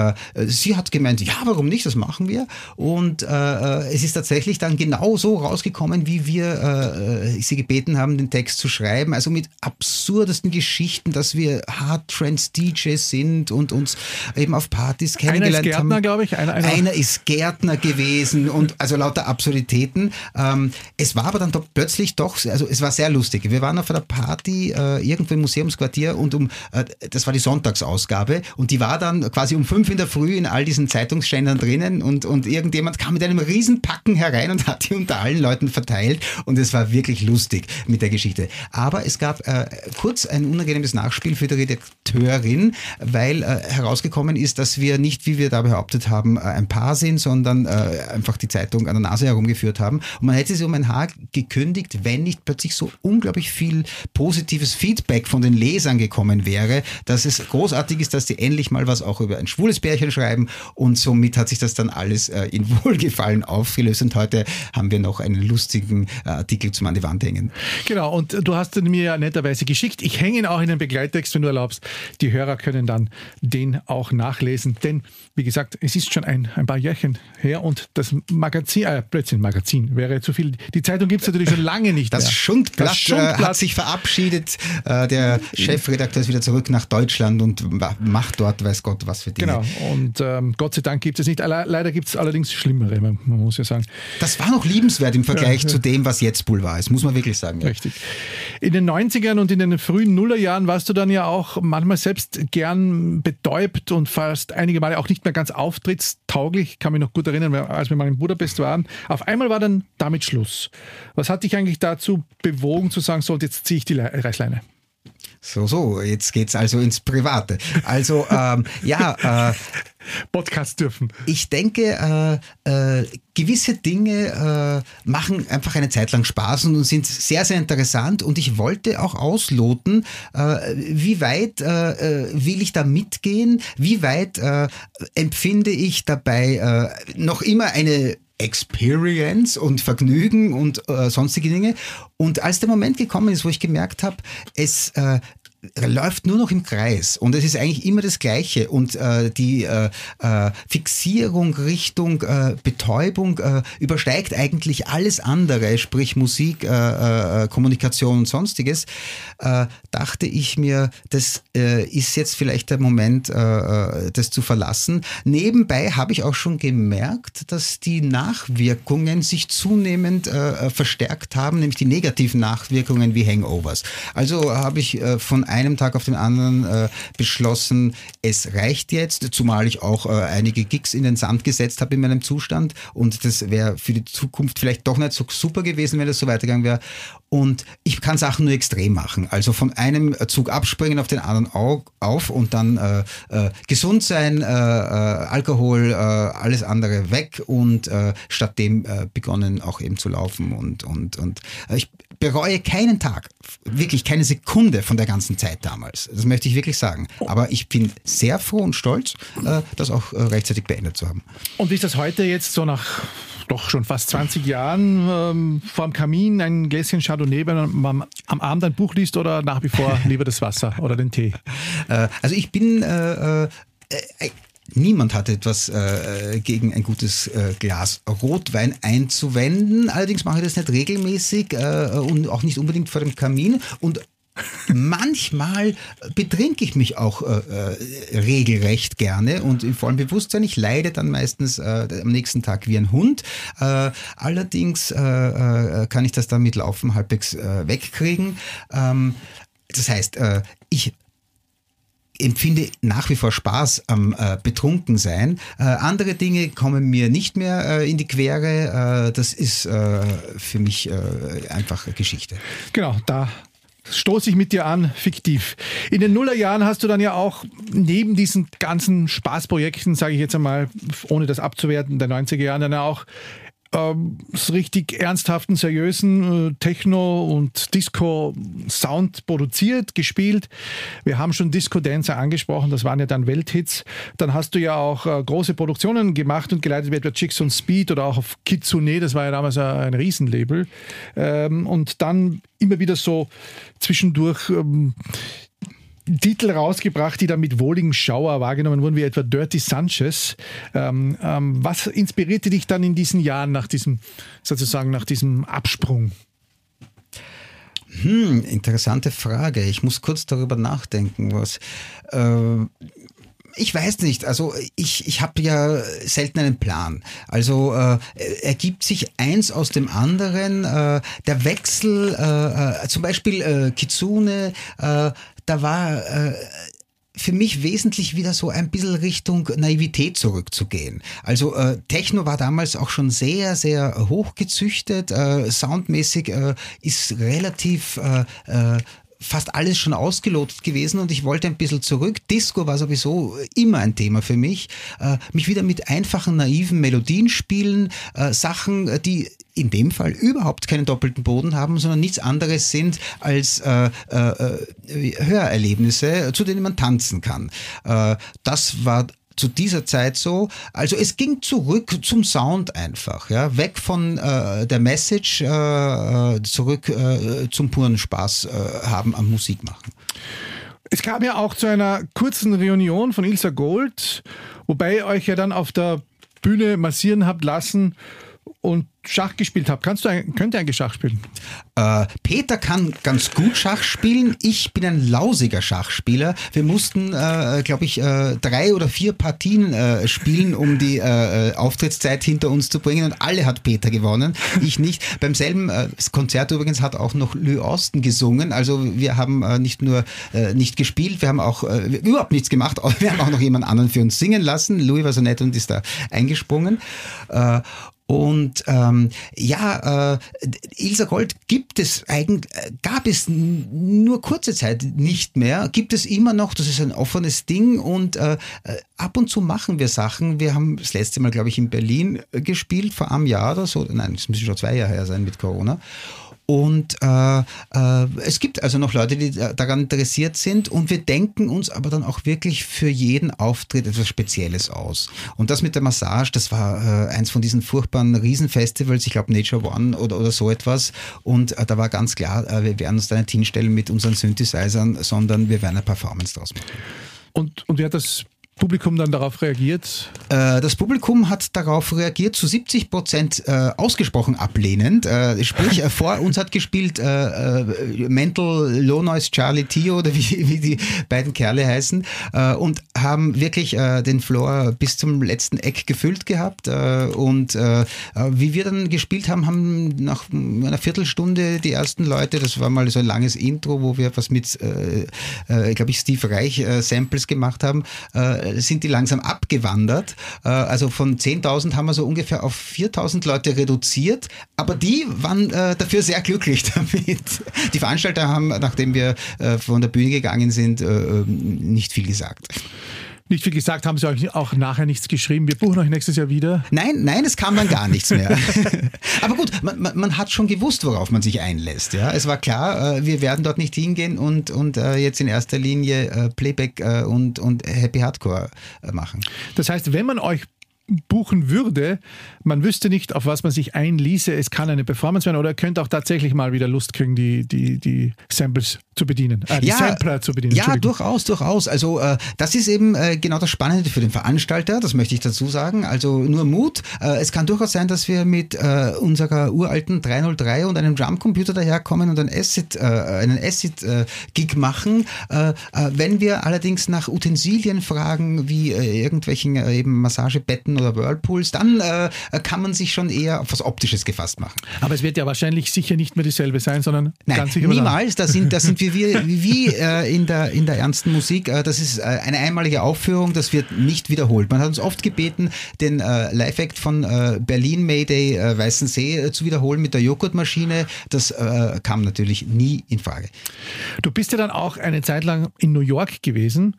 sie hat gemeint, ja, warum nicht, das machen wir. Und äh, es ist tatsächlich dann genau so rausgekommen, wie wir äh, sie gebeten haben, den Text zu schreiben. Also mit absurdesten Geschichten, dass wir Hard Trance DJs sind und uns eben auf Partys kennengelernt einer ist Gärtner, haben. glaube ich. Einer, einer. einer, ist Gärtner gewesen und also lauter Absurditäten. Ähm, es war aber dann doch plötzlich doch, also es war sehr lustig. Wir waren auf einer Party äh, irgendwo im Museumsquartier und um, äh, das war die Sonntagsausgabe und die war dann quasi um fünf in der Früh in all diesen diesen Zeitungsständern drinnen und, und irgendjemand kam mit einem Riesenpacken herein und hat die unter allen Leuten verteilt und es war wirklich lustig mit der Geschichte. Aber es gab äh, kurz ein unangenehmes Nachspiel für die Redakteurin, weil äh, herausgekommen ist, dass wir nicht, wie wir da behauptet haben, äh, ein Paar sind, sondern äh, einfach die Zeitung an der Nase herumgeführt haben. Und man hätte sie um ein Haar gekündigt, wenn nicht plötzlich so unglaublich viel positives Feedback von den Lesern gekommen wäre, dass es großartig ist, dass die endlich mal was auch über ein schwules Pärchen schreiben und somit hat sich das dann alles äh, in [laughs] Wohlgefallen aufgelöst und heute haben wir noch einen lustigen äh, Artikel zum an die Wand hängen. Genau, und du hast ihn mir ja netterweise geschickt. Ich hänge ihn auch in den Begleittext, wenn du erlaubst. Die Hörer können dann den auch nachlesen, denn wie gesagt, es ist schon ein, ein paar Jährchen her und das Magazin, äh, plötzlich Magazin wäre zu viel. Die Zeitung gibt es natürlich schon lange nicht das mehr. Schundblatt, das Schundblatt hat sich verabschiedet. Äh, der Chefredakteur ist wieder zurück nach Deutschland und macht dort, weiß Gott, was für Dinge. Genau, und ähm, Gott sei Dank gibt es nicht. Leider gibt es allerdings schlimmere, man, man, muss ja sagen. Das war noch liebenswert im Vergleich ja, zu dem, was jetzt Boulevard ist, muss man wirklich sagen. Ja. Richtig. In den 90ern und in den frühen Nullerjahren warst du dann ja auch manchmal selbst gern betäubt und fast einige Male auch nicht mehr ganz auftrittstauglich. Ich kann mich noch gut erinnern, als wir mal in Budapest waren. Auf einmal war dann damit Schluss. Was hat dich eigentlich dazu bewogen zu sagen, so jetzt ziehe ich die Reißleine? So, so, jetzt geht's also ins Private. Also, ähm, ja. Äh, Podcast dürfen. Ich denke, äh, äh, gewisse Dinge äh, machen einfach eine Zeit lang Spaß und sind sehr, sehr interessant. Und ich wollte auch ausloten, äh, wie weit äh, will ich da mitgehen, wie weit empfinde ich dabei noch immer eine Experience und Vergnügen und äh, sonstige Dinge. Und als der Moment gekommen ist, wo ich gemerkt habe, es äh, läuft nur noch im Kreis und es ist eigentlich immer das Gleiche und äh, die äh, äh, Fixierung Richtung äh, Betäubung äh, übersteigt eigentlich alles andere, sprich Musik, äh, Kommunikation und sonstiges, dachte ich mir, das ist jetzt vielleicht der Moment, das zu verlassen. Nebenbei habe ich auch schon gemerkt, dass die Nachwirkungen sich zunehmend verstärkt haben, nämlich die negativen Nachwirkungen wie Hangovers. Also habe ich von einem Tag auf den anderen äh, beschlossen, es reicht jetzt, zumal ich auch äh, einige Gigs in den Sand gesetzt habe in meinem Zustand und das wäre für die Zukunft vielleicht doch nicht so super gewesen, wenn das so weitergegangen wäre. Und ich kann Sachen nur extrem machen. Also von einem Zug abspringen auf den anderen auf und dann äh, äh, gesund sein, äh, äh, Alkohol, äh, alles andere weg und äh, stattdem begonnen auch eben zu laufen und, und, und ich bereue keinen Tag, wirklich keine Sekunde von der ganzen Zeit damals. Das möchte ich wirklich sagen. Aber ich bin sehr froh und stolz, äh, das auch äh, rechtzeitig beendet zu haben. Und wie ist das heute jetzt so nach doch schon fast 20 Jahren ähm, vor dem Kamin ein Gläschen Chardonnay, wenn man am Abend ein Buch liest oder nach wie vor [laughs] lieber das Wasser oder den Tee? Äh, also ich bin äh, äh Niemand hat etwas äh, gegen ein gutes äh, Glas Rotwein einzuwenden. Allerdings mache ich das nicht regelmäßig äh, und auch nicht unbedingt vor dem Kamin. Und manchmal betrinke ich mich auch äh, äh, regelrecht gerne und im vollen Bewusstsein. Ich leide dann meistens äh, am nächsten Tag wie ein Hund. Allerdings kann ich das dann mit Laufen halbwegs wegkriegen. Ähm, das heißt, ich empfinde nach wie vor Spaß am äh, Betrunkensein. Äh, andere Dinge kommen mir nicht mehr äh, in die Quere. das ist für mich einfach Geschichte. Genau, da stoße ich mit dir an, fiktiv. In den Nullerjahren hast du dann ja auch neben diesen ganzen Spaßprojekten, sage ich jetzt einmal, ohne das abzuwerten, der 90er Jahren dann auch ähm, richtig ernsthaften, seriösen äh, Techno- und Disco-Sound produziert, gespielt. Wir haben schon Disco-Dancer angesprochen, das waren ja dann Welthits. Dann hast du ja auch äh, große Produktionen gemacht und geleitet, wie etwa Chicks on Speed oder auch auf Kitsune, das war ja damals ein, ein Riesenlabel. Ähm, und dann immer wieder so zwischendurch ähm, Titel rausgebracht, die dann mit wohligem Schauer wahrgenommen wurden, wie etwa Dirty Sanchez. Ähm, ähm, was inspirierte dich dann in diesen Jahren nach diesem, sozusagen nach diesem Absprung? Hm, interessante Frage. Ich muss kurz darüber nachdenken, was. Äh, ich weiß nicht, also ich, ich habe ja selten einen Plan. Also äh, ergibt sich eins aus dem anderen. Äh, der Wechsel, äh, äh zum Beispiel äh, Kitsune, äh, da war äh, für mich wesentlich wieder so ein bisschen Richtung Naivität zurückzugehen. Also äh, Techno war damals auch schon sehr, sehr hochgezüchtet. Äh, soundmäßig äh, ist relativ äh, äh, fast alles schon ausgelotet gewesen und ich wollte ein bisschen zurück. Disco war sowieso immer ein Thema für mich. Äh, mich wieder mit einfachen, naiven Melodien spielen, äh, Sachen, äh, die in dem Fall überhaupt keinen doppelten Boden haben, sondern nichts anderes sind als äh, äh, Hörerlebnisse, zu denen man tanzen kann. Äh, das war zu dieser Zeit so. Also es ging zurück zum Sound einfach, ja, weg von äh, der Message, äh, äh zurück äh, zum puren Spaß äh, haben am Musik machen. Es kam ja auch zu einer kurzen Reunion von Ilsa Gold, wobei ihr euch ja dann auf der Bühne massieren habt lassen und Schach gespielt habe. Kannst du ein, könnt ihr eigentlich Schach spielen? Äh, Peter kann ganz gut Schach spielen. Ich bin ein lausiger Schachspieler. Wir mussten, äh, glaube ich, äh, drei oder vier Partien äh, spielen, um die äh, äh, Auftrittszeit hinter uns zu bringen. Und alle hat Peter gewonnen. Ich nicht. Beim selben Konzert übrigens hat auch noch Louis Austin gesungen. Also wir haben nicht nur nicht gespielt, wir haben auch überhaupt nichts gemacht. [laughs] Wir haben auch noch jemand anderen für uns singen lassen. Louis war so nett und ist da eingesprungen. Und ähm, ja, äh, Ilsa Gold gibt es eigentlich, gab es nur kurze Zeit nicht mehr, gibt es immer noch, das ist ein offenes Ding und äh, ab und zu machen wir Sachen. Wir haben das letzte Mal, glaube ich, in Berlin gespielt, vor einem Jahr oder so, nein, es müssen schon zwei Jahre her sein mit Corona. Und äh, äh, es gibt also noch Leute, die daran interessiert sind und wir denken uns aber dann auch wirklich für jeden Auftritt etwas Spezielles aus. Und das mit der Massage, das war äh, eins von diesen furchtbaren Riesenfestivals, ich glaube Nature One oder, oder so etwas. Und äh, da war ganz klar, äh, wir werden uns da nicht hinstellen mit unseren Synthesizern, sondern wir werden eine Performance draus machen. Und, und wer das Publikum dann darauf reagiert? Äh, das Publikum hat darauf reagiert, zu 70 Prozent äh, ausgesprochen ablehnend. Äh, sprich, vor uns hat gespielt Mental Low Noise Charlie Tio oder wie, wie die beiden Kerle heißen und haben wirklich den Floor bis zum letzten Eck gefüllt gehabt. und wie wir dann gespielt haben, haben nach einer Viertelstunde die ersten Leute, das war mal so ein langes Intro, wo wir was mit, äh, glaube ich, Steve Reich Samples gemacht haben, sind die langsam abgewandert. Äh, also von 10.000 haben wir so ungefähr auf 4.000 Leute reduziert, aber die waren äh, dafür sehr glücklich [laughs] damit. Die Veranstalter haben, nachdem wir äh, von der Bühne gegangen sind, nicht viel gesagt nicht viel gesagt, haben sie euch auch nachher nichts geschrieben. Wir buchen euch nächstes Jahr wieder. Nein, nein, es kam dann gar nichts mehr. [laughs] Aber gut, man, man, man, hat schon gewusst, worauf man sich einlässt. Ja? Es war klar, äh, wir werden dort nicht hingehen und, und äh, jetzt in erster Linie äh, Playback und, und Happy Hardcore machen. Das heißt, wenn man euch buchen würde, man wüsste nicht, auf was man sich einließe. Es kann eine Performance werden oder er könnte auch tatsächlich mal wieder Lust kriegen, die, die, die Samples zu bedienen, äh, die ja, Sampler zu bedienen. Ja, durchaus, durchaus. Also äh, das ist eben äh, genau das Spannende für den Veranstalter, das möchte ich dazu sagen. Also nur Mut. Äh, es kann durchaus sein, dass wir mit äh, unserer uralten 303 und einem Drumcomputer daherkommen und einen Acid, äh, einen Acid-Gig machen. wenn wir allerdings nach Utensilien fragen, wie irgendwelchen eben Massagebetten oder Whirlpools, dann kann man sich schon eher auf was Optisches gefasst machen. Aber es wird ja wahrscheinlich sicher nicht mehr dieselbe sein, sondern Nein, ganz sicher niemals. Da sind, da sind wie, wie, wie äh, in, der, in der ernsten Musik. Äh, das ist äh, eine einmalige Aufführung, das wird nicht wiederholt. Man hat uns oft gebeten, den äh, Live-Act von äh, Berlin Mayday äh, Weißensee äh, zu wiederholen mit der Joghurtmaschine. Das äh, kam natürlich nie in Frage. Du bist ja dann auch eine Zeit lang in New York gewesen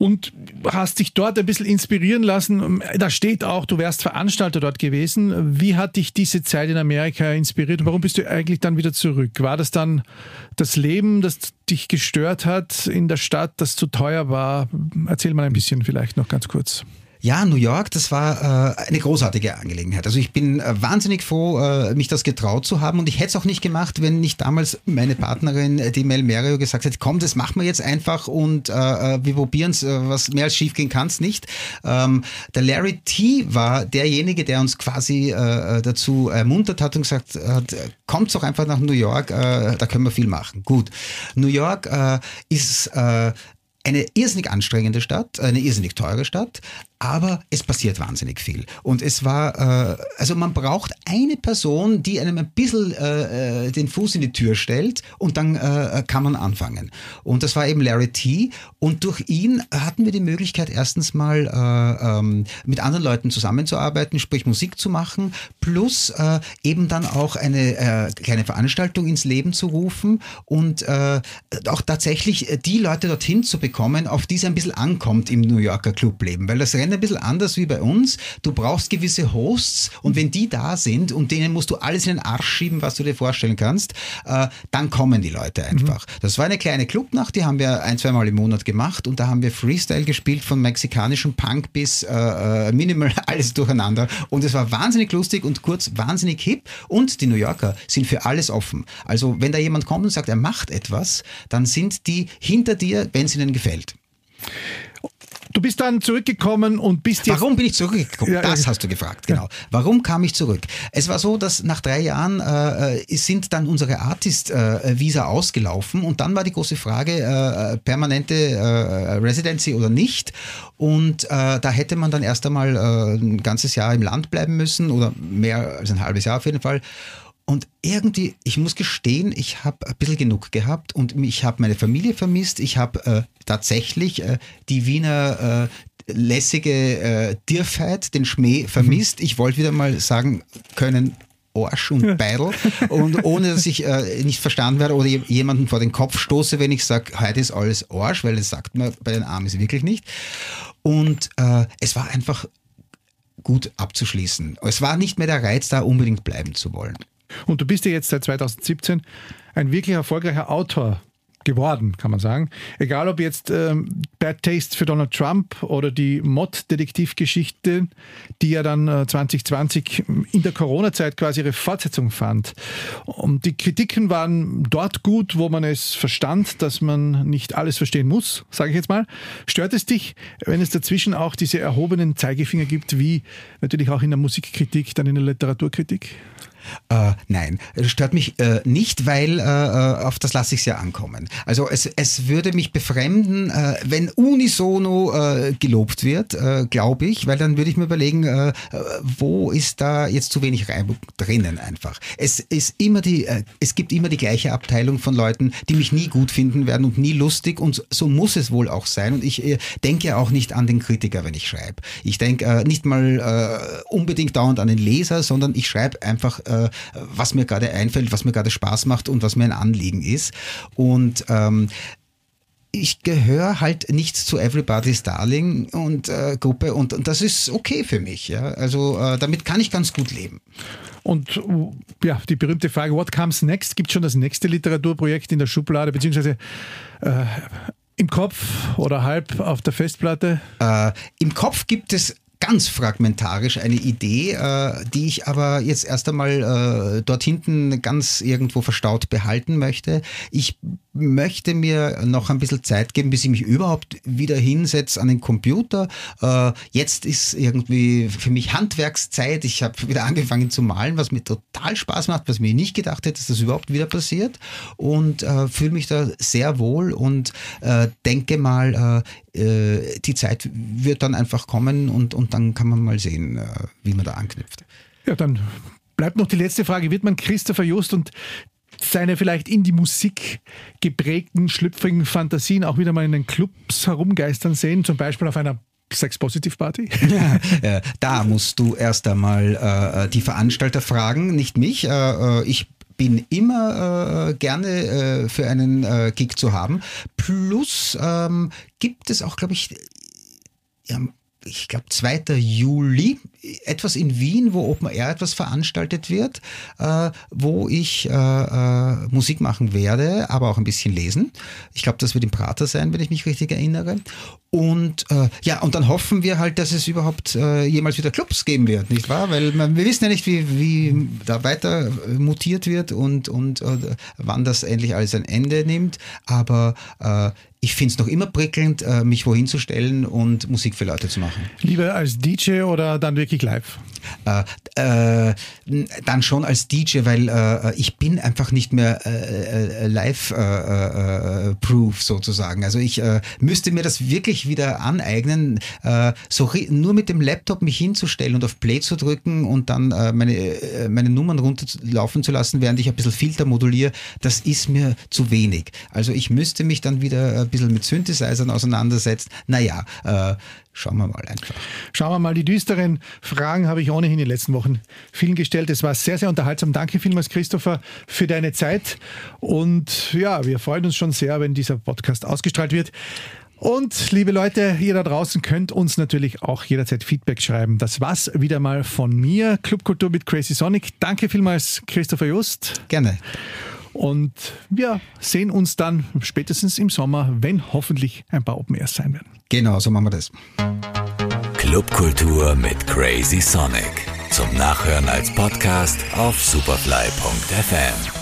und hast dich dort ein bisschen inspirieren lassen. Da steht auch, du wärst Veranstalter dort gewesen. Wie hat dich diese Zeit in Amerika inspiriert und warum bist du eigentlich dann wieder zurück? War das dann das Leben, das dich gestört hat in der Stadt, das zu teuer war? Erzähl mal ein bisschen vielleicht noch ganz kurz. Ja, New York, das war äh, eine großartige Angelegenheit. Also ich bin äh, wahnsinnig froh, äh, mich das getraut zu haben und ich hätte es auch nicht gemacht, wenn nicht damals meine Partnerin, äh, die Mel Merio, gesagt hat, komm, das machen wir jetzt einfach und äh, äh wir probieren es, äh, was mehr als schief gehen kann es nicht. Ähm, der Larry T war derjenige, der uns quasi äh, dazu ermuntert hat und gesagt hat, kommt doch einfach nach New York, äh, da können wir viel machen. Gut, New York äh, ist... Äh, eine irrsinnig anstrengende Stadt, eine irrsinnig teure Stadt, aber es passiert wahnsinnig viel. Und es war, äh, also man braucht eine Person, die einem ein bisschen äh, äh, den Fuß in die Tür stellt und dann äh, kann man anfangen. Und das war eben Larry T. Und durch ihn hatten wir die Möglichkeit, erstens mal äh, ähm, mit anderen Leuten zusammenzuarbeiten, sprich Musik zu machen, plus äh, eben dann auch eine äh, kleine Veranstaltung ins Leben zu rufen und äh, auch tatsächlich die Leute dorthin zu bekommen, auf die es ein bisschen ankommt im New Yorker Clubleben. Weil das Rennen ein bisschen anders wie bei uns. Du brauchst gewisse Hosts und wenn die da sind und denen musst du alles in den Arsch schieben, was du dir vorstellen kannst, äh, dann kommen die Leute einfach. Mhm. Das war eine kleine Clubnacht, die haben wir ein, zwei Mal im Monat gemacht und da haben wir Freestyle gespielt von mexikanischem Punk bis äh, äh Minimal, [laughs] alles durcheinander und es war wahnsinnig lustig und kurz wahnsinnig hip und die New Yorker sind für alles offen. Also wenn da jemand kommt und sagt, er macht etwas, dann sind die hinter dir, wenn es ihnen gefällt. Du bist dann zurückgekommen und bist jetzt. Warum bin ich zurückgekommen? Ja, das hast du gefragt, genau. Warum kam ich zurück? Es war so, dass nach drei Jahren äh, äh sind dann unsere Artist-Visa äh, ausgelaufen und dann war die große Frage, äh, permanente äh, Residency oder nicht. Und äh, da hätte man dann erst einmal ein ganzes Jahr im Land bleiben müssen oder mehr als ein halbes Jahr auf jeden Fall. Und irgendwie, ich muss gestehen, ich habe ein bisschen genug gehabt und ich habe meine Familie vermisst. Ich habe äh, tatsächlich äh, die Wiener äh, lässige äh, Dirfheit, den Schmäh vermisst. Ich wollte wieder mal sagen können, Arsch und Beidel und ohne dass ich äh, nicht verstanden werde oder jemanden vor den Kopf stoße, wenn ich sage, heute ist alles Arsch, weil das sagt man bei den Amis wirklich nicht. Und äh, es war einfach gut abzuschließen. Es war nicht mehr der Reiz da, unbedingt bleiben zu wollen. Und du bist ja jetzt seit 2017 ein wirklich erfolgreicher Autor geworden, kann man sagen. Egal ob jetzt ähm, Bad Taste für Donald Trump oder die Mod-Detektivgeschichte, die ja dann äh, 2020 in der Corona-Zeit quasi ihre Fortsetzung fand. Und die Kritiken waren dort gut, wo man es verstand, dass man nicht alles verstehen muss, sage ich jetzt mal. Stört es dich, wenn es dazwischen auch diese erhobenen Zeigefinger gibt, wie natürlich auch in der Musikkritik, dann in der Literaturkritik? Äh, nein, stört mich äh, nicht, weil äh, äh auf das lasse ich es ja ankommen. Also es, es würde mich befremden, äh, wenn unisono äh, gelobt wird, glaube ich, weil dann würde ich mir überlegen, wo ist da jetzt zu wenig Reibung drinnen einfach. Es ist immer die, es gibt immer die gleiche Abteilung von Leuten, die mich nie gut finden werden und nie lustig und so muss es wohl auch sein. Und ich denke ja auch nicht an den Kritiker, wenn ich schreibe. Ich denke nicht mal unbedingt dauernd an den Leser, sondern ich schreibe einfach äh, was mir gerade einfällt, was mir gerade Spaß macht und was mir ein Anliegen ist. Und ähm, ich gehöre halt nicht zu Everybody's Darling und äh, Gruppe und, und, das ist okay für mich. Ja? Also äh, damit kann ich ganz gut leben. Und ja, die berühmte Frage, what comes next? Gibt es schon das nächste Literaturprojekt in der Schublade, beziehungsweise äh, im Kopf oder halb auf der Festplatte? Äh, Im Kopf gibt es ganz fragmentarisch eine Idee, äh, die ich aber jetzt erst einmal äh, dort hinten ganz irgendwo verstaut behalten möchte. Ich möchte mir noch ein bisschen Zeit geben, bis ich mich überhaupt wieder hinsetze an den Computer. Äh, jetzt ist irgendwie für mich Handwerkszeit. Ich habe wieder angefangen zu malen, was mir total Spaß macht, was mir nicht gedacht hätte, dass das überhaupt wieder passiert. Und äh, fühle mich da sehr wohl und äh, denke mal, äh, die Zeit wird dann einfach kommen und, und dann kann man mal sehen, äh, wie man da anknüpft. Ja, dann bleibt noch die letzte Frage. Wird man Christopher Just und seine vielleicht in die Musik geprägten, schlüpfrigen Fantasien auch wieder mal in den Clubs herumgeistern sehen, zum Beispiel auf einer Sex-Positive-Party? [laughs] Ja, da musst du erst einmal äh, die Veranstalter fragen, nicht mich. Äh, äh ich bin immer äh, gerne äh, für einen äh, Gig zu haben. Plus ähm, gibt es auch, glaube ich, ja, ich glaube, 2. Juli, etwas in Wien, wo Open Air etwas veranstaltet wird, äh, wo ich äh, äh, Musik machen werde, aber auch ein bisschen lesen. Ich glaube, das wird im Prater sein, wenn ich mich richtig erinnere. Und äh, ja, und dann hoffen wir halt, dass es überhaupt äh, jemals wieder Clubs geben wird, nicht wahr? Weil man, wir wissen ja nicht, wie, wie da weiter äh, mutiert wird und, und wann das endlich alles ein Ende nimmt. Aber ich finde es noch immer prickelnd, mich wohin zu stellen und Musik für Leute zu machen. Lieber als DJ oder dann wirklich live? Äh, äh, dann schon als DJ, weil äh, ich bin einfach nicht mehr äh, äh, live-proof sozusagen. Also ich müsste mir das wirklich wieder aneignen, so nur mit dem Laptop mich hinzustellen und auf Play zu drücken und dann meine, meine Nummern runterlaufen zu lassen, während ich ein bisschen Filter moduliere, das ist mir zu wenig. Also ich müsste mich dann wieder ein bisschen mit Synthesizern auseinandersetzen. Naja, äh, schauen wir mal einfach. Schauen wir mal, die düsteren Fragen habe ich ohnehin in den letzten Wochen vielen gestellt. Es war sehr, sehr unterhaltsam. Danke vielmals, Christopher, für deine Zeit. Und ja, wir freuen uns schon sehr, wenn dieser Podcast ausgestrahlt wird. Und liebe Leute, ihr da draußen könnt uns natürlich auch jederzeit Feedback schreiben. Das war's wieder mal von mir. Clubkultur mit Crazy Sonic. Danke vielmals, Christopher Just. Gerne. Und wir sehen uns dann spätestens im Sommer, wenn hoffentlich ein paar Open Airs sein werden. Genau, so machen wir das. Clubkultur mit Crazy Sonic. Zum Nachhören als Podcast auf superfly.fm.